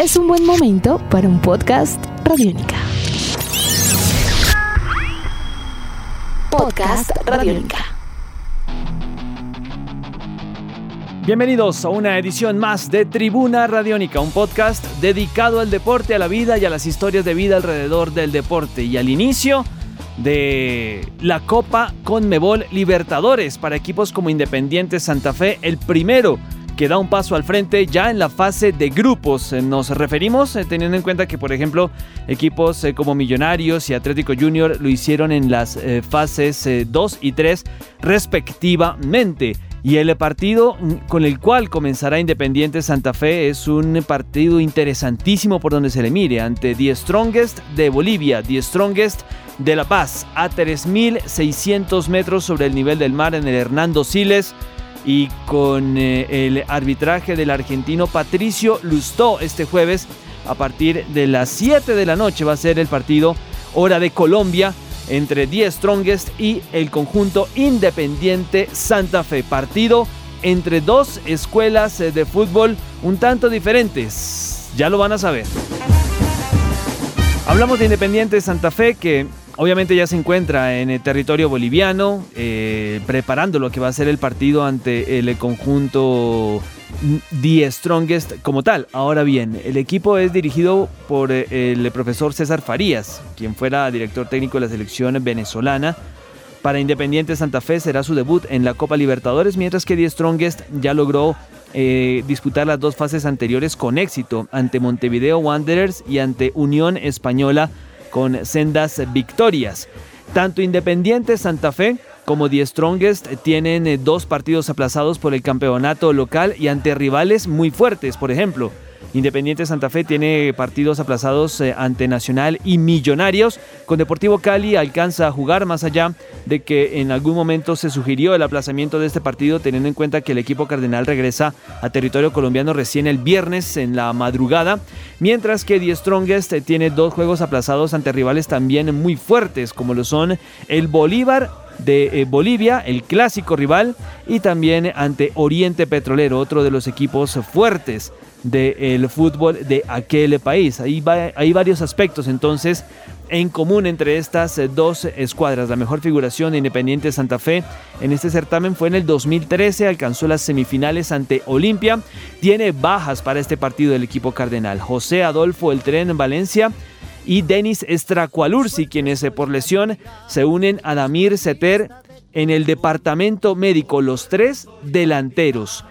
es un buen momento para un podcast Radiónica. Podcast Radiónica. Bienvenidos a una edición más de Tribuna Radiónica, un podcast dedicado al deporte, a la vida y a las historias de vida alrededor del deporte. Y al inicio de la Copa Conmebol Libertadores para equipos como Independiente Santa Fe, el primero que da un paso al frente ya en la fase de grupos. Eh, nos referimos eh, teniendo en cuenta que, por ejemplo, equipos eh, como Millonarios y Atlético Junior lo hicieron en las fases 2 y 3 respectivamente. Y el partido mm, con el cual comenzará Independiente Santa Fe es un partido interesantísimo por donde se le mire ante The Strongest de Bolivia, The Strongest de La Paz, a 3.600 metros sobre el nivel del mar en el Hernando Siles y con eh, el arbitraje del argentino Patricio Lustó este jueves a partir de las 7 de la noche va a ser el partido hora de Colombia entre 10 Strongest y el conjunto Independiente Santa Fe. Partido entre dos escuelas eh, de fútbol un tanto diferentes. Ya lo van a saber. Hablamos de Independiente Santa Fe que obviamente ya se encuentra en el territorio boliviano, eh, preparando lo que va a ser el partido ante el conjunto The Strongest como tal. Ahora bien, el equipo es dirigido por eh, el profesor César Farías, quien fuera director técnico de la selección venezolana. Para Independiente Santa Fe será su debut en la Copa Libertadores, mientras que The Strongest ya logró eh, disputar las dos fases anteriores con éxito ante Montevideo Wanderers y ante Unión Española con sendas victorias. Tanto Independiente Santa Fe como The Strongest tienen eh, dos partidos aplazados por el campeonato local y ante rivales muy fuertes, por ejemplo. Independiente Santa Fe tiene partidos aplazados eh, ante Nacional y Millonarios. Con Deportivo Cali alcanza a jugar más allá de que en algún momento se sugirió el aplazamiento de este partido teniendo en cuenta que el equipo cardenal regresa a territorio colombiano recién el viernes en la madrugada. Mientras que The Strongest eh, tiene dos juegos aplazados ante rivales también muy fuertes como lo son el Bolívar de eh, Bolivia, el clásico rival, y también ante Oriente Petrolero, otro de los equipos fuertes del fútbol de aquel país. Ahí hay varios aspectos entonces en común entre estas eh, dos escuadras. La mejor figuración de Independiente Santa Fe en este certamen fue en el 2013, alcanzó las semifinales ante Olimpia. Tiene bajas para este partido del equipo cardenal. José Adolfo El Tren en Valencia y Denis Estracualursi, quienes eh, por lesión se unen a Damir Seter en el departamento médico, los tres delanteros.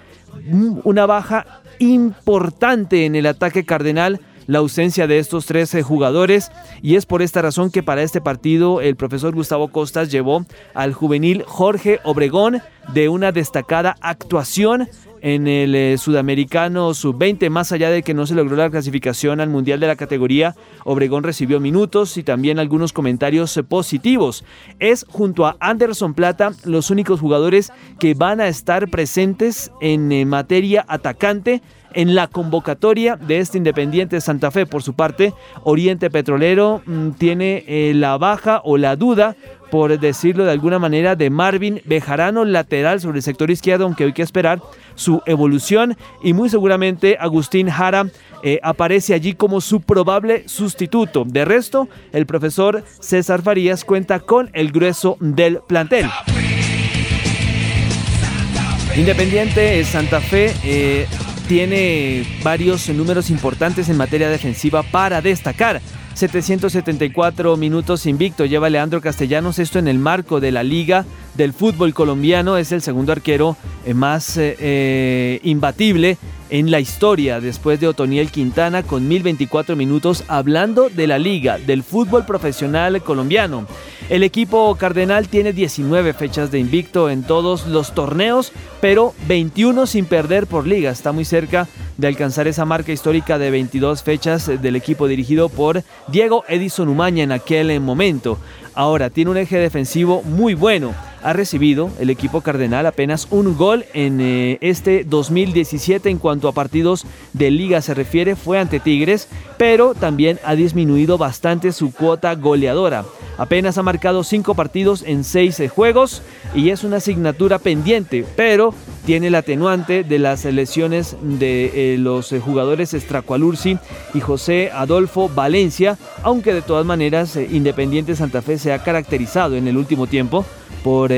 Una baja importante en el ataque cardenal la ausencia de estos tres eh, jugadores. Y es por esta razón que para este partido el profesor Gustavo Costas llevó al juvenil Jorge Obregón de una destacada actuación en el eh, sudamericano sub-20, más allá de que no se logró la clasificación al mundial de la categoría, Obregón recibió minutos y también algunos comentarios eh, positivos. Es junto a Anderson Plata los únicos jugadores que van a estar presentes en eh, materia atacante en la convocatoria de este Independiente Santa Fe. Por su parte, Oriente Petrolero mm, tiene la baja o la duda por decirlo de alguna manera, de Marvin Bejarano, lateral sobre el sector izquierdo, aunque hay que esperar su evolución y muy seguramente Agustín Jara eh, aparece allí como su probable sustituto. De resto, el profesor César Farías cuenta con el grueso del plantel. Independiente Santa Fe eh, tiene varios números importantes en materia defensiva para destacar. 774 minutos invicto lleva Leandro Castellanos, esto en el marco de la Liga del Fútbol Colombiano, es el segundo arquero eh, más eh, eh, imbatible en la historia después de Otoniel Quintana con 1024 minutos hablando de la liga del fútbol profesional colombiano. El equipo cardenal tiene 19 fechas de invicto en todos los torneos, pero 21 sin perder por liga. Está muy cerca de alcanzar esa marca histórica de 22 fechas del equipo dirigido por Diego Edison Umaña en aquel momento. Ahora tiene un eje defensivo muy bueno ha recibido el equipo cardenal apenas un gol en eh, este 2017 en cuanto a partidos de liga se refiere, fue ante Tigres, pero también ha disminuido bastante su cuota goleadora. Apenas ha marcado cinco partidos en seis juegos y es una asignatura pendiente, pero tiene el atenuante de las lesiones de los jugadores Estracualursi y José Adolfo Valencia, aunque de todas maneras Independiente Santa Fe se ha caracterizado en el último tiempo por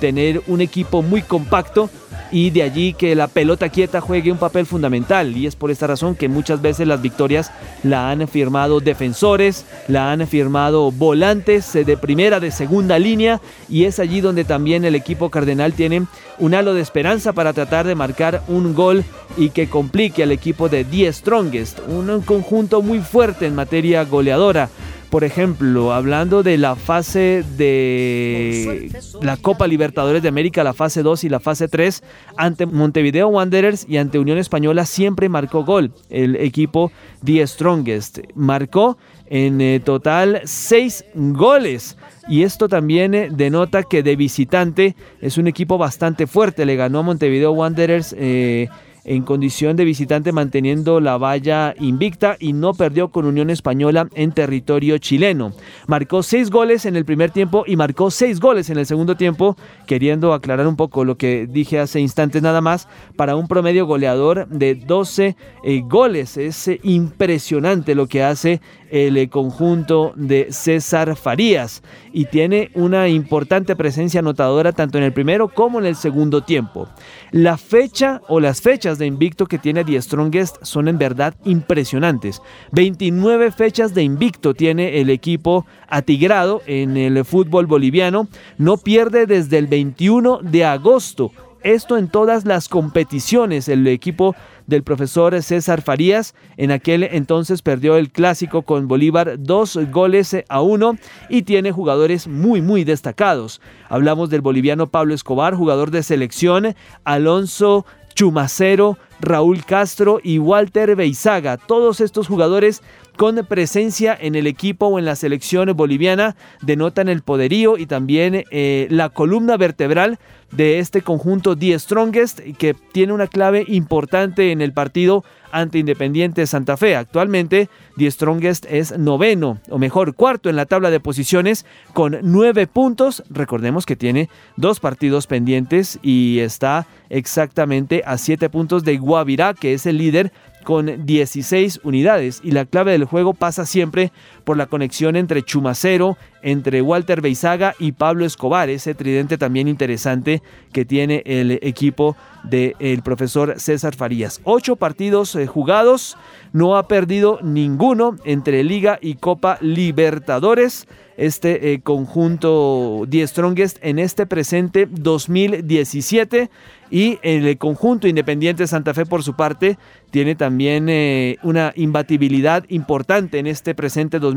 tener un equipo muy compacto y de allí que la pelota quieta juegue un papel fundamental. Y es por esta razón que muchas veces las victorias la han firmado defensores, la han firmado volantes de primera, de segunda línea. Y es allí donde también el equipo cardenal tiene un halo de esperanza para tratar de marcar un gol y que complique al equipo de The Strongest, un conjunto muy fuerte en materia goleadora por ejemplo, hablando de la fase de la Copa Libertadores de América, la fase 2 y la fase 3, ante Montevideo Wanderers y ante Unión Española siempre marcó gol el equipo The Strongest. Marcó en eh, total 6 goles. Y esto también eh, denota que de visitante es un equipo bastante fuerte. Le ganó a Montevideo Wanderers eh, en condición de visitante manteniendo la valla invicta y no perdió con Unión Española en territorio chileno. Marcó seis goles en el primer tiempo y marcó seis goles en el segundo tiempo, queriendo aclarar un poco lo que dije hace instantes nada más, para un promedio goleador de 12 eh, goles. Es eh, impresionante lo que hace el conjunto de César Farías y tiene una importante presencia anotadora tanto en el primero como en el segundo tiempo. La fecha o las fechas de invicto que tiene The Strongest son en verdad impresionantes. 29 fechas de invicto tiene el equipo atigrado en el fútbol boliviano. No pierde desde el 21 de agosto. Esto en todas las competiciones. El equipo del profesor César Farías. En aquel entonces perdió el clásico con Bolívar dos goles a uno y tiene jugadores muy muy destacados. Hablamos del boliviano Pablo Escobar, jugador de selección, Alonso Chumacero, Raúl Castro y Walter Beizaga. Todos estos jugadores con presencia en el equipo o en la selección boliviana denotan el poderío y también eh, la columna vertebral de este conjunto The Strongest que tiene una clave importante en el partido ante Independiente Santa Fe. Actualmente The Strongest es noveno o mejor cuarto en la tabla de posiciones con nueve puntos. Recordemos que tiene dos partidos pendientes y está exactamente a siete puntos de Guavirá que es el líder con 16 unidades y la clave del juego pasa siempre por la conexión entre Chumacero, entre Walter Beizaga y Pablo Escobar, ese tridente también interesante que tiene el equipo del profesor César Farías. Ocho partidos eh, jugados, no ha perdido ninguno entre Liga y Copa Libertadores este eh, conjunto The Strongest en este presente 2017 y el conjunto Independiente Santa Fe por su parte tiene también eh, una imbatibilidad importante en este presente 2017,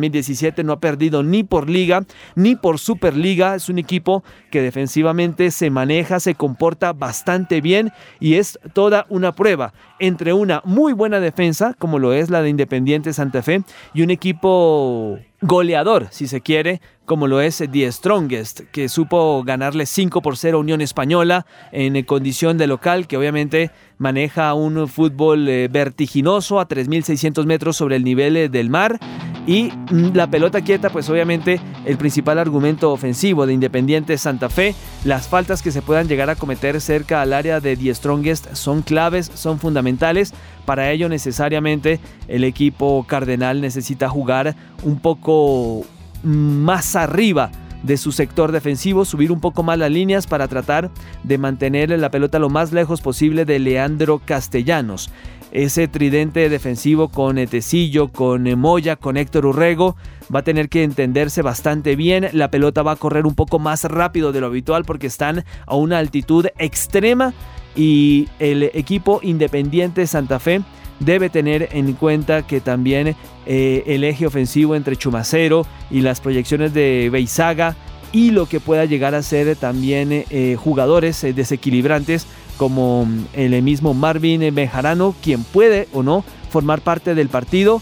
no ha perdido ni por liga ni por Superliga, es un equipo que defensivamente se maneja, se comporta bastante bien y es toda una prueba entre una muy buena defensa como lo es la de Independiente Santa Fe y un equipo goleador, si se quiere, como lo es The Strongest, que supo ganarle 5 por 0 a Unión Española en condición de local, que obviamente maneja un fútbol eh, vertiginoso a 3.600 metros sobre el nivel eh, del mar. Y mm, la pelota quieta, pues obviamente el principal argumento ofensivo de Independiente Santa Fe, las faltas que se puedan llegar a cometer cerca al área de The Strongest son claves, son fundamentales. Para ello necesariamente el equipo cardenal necesita jugar un poco más arriba de su sector defensivo, subir un poco más las líneas para tratar de mantener la pelota lo más lejos posible de Leandro Castellanos. Ese tridente defensivo con Etecillo, con Moya, con Héctor Urrego, va a tener que entenderse bastante bien. La pelota va a correr un poco más rápido de lo habitual porque están a una altitud extrema y el equipo independiente Santa Fe debe tener en cuenta que también eh, el eje ofensivo entre Chumacero y las proyecciones de Beizaga y lo que pueda llegar a ser también eh, jugadores eh, desequilibrantes como mm, el mismo Marvin Bejarano, quien puede o no formar parte del partido.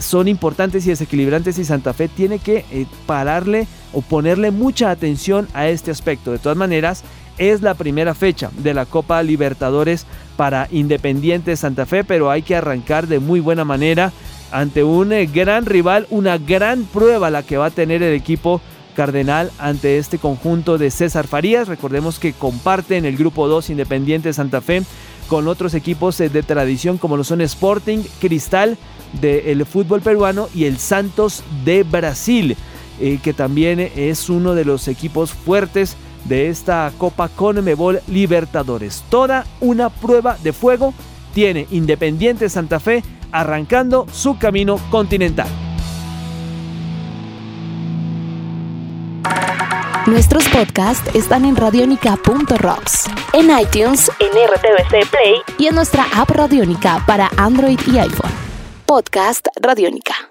son importantes y desequilibrantes y Santa Fe tiene que pararle o ponerle mucha atención a este aspecto. De todas maneras, es la primera fecha de la Copa Libertadores para Independiente Santa Fe, pero hay que arrancar de muy buena manera ante un eh, gran rival, una gran prueba la que va a tener el equipo Cardenal ante este conjunto de César Farías. Recordemos que comparten el grupo 2 Independiente Santa Fe con otros equipos de tradición como lo son Sporting, Cristal del fútbol peruano y el Santos de Brasil, eh, que también es uno de los equipos fuertes de esta Copa Conmebol Libertadores. Toda una prueba de fuego tiene Independiente Santa Fe arrancando su camino continental. Nuestros podcasts están en radionica.rocks, en iTunes, en RTVC Play y en nuestra app Radionica para Android y iPhone. Podcast Radionica.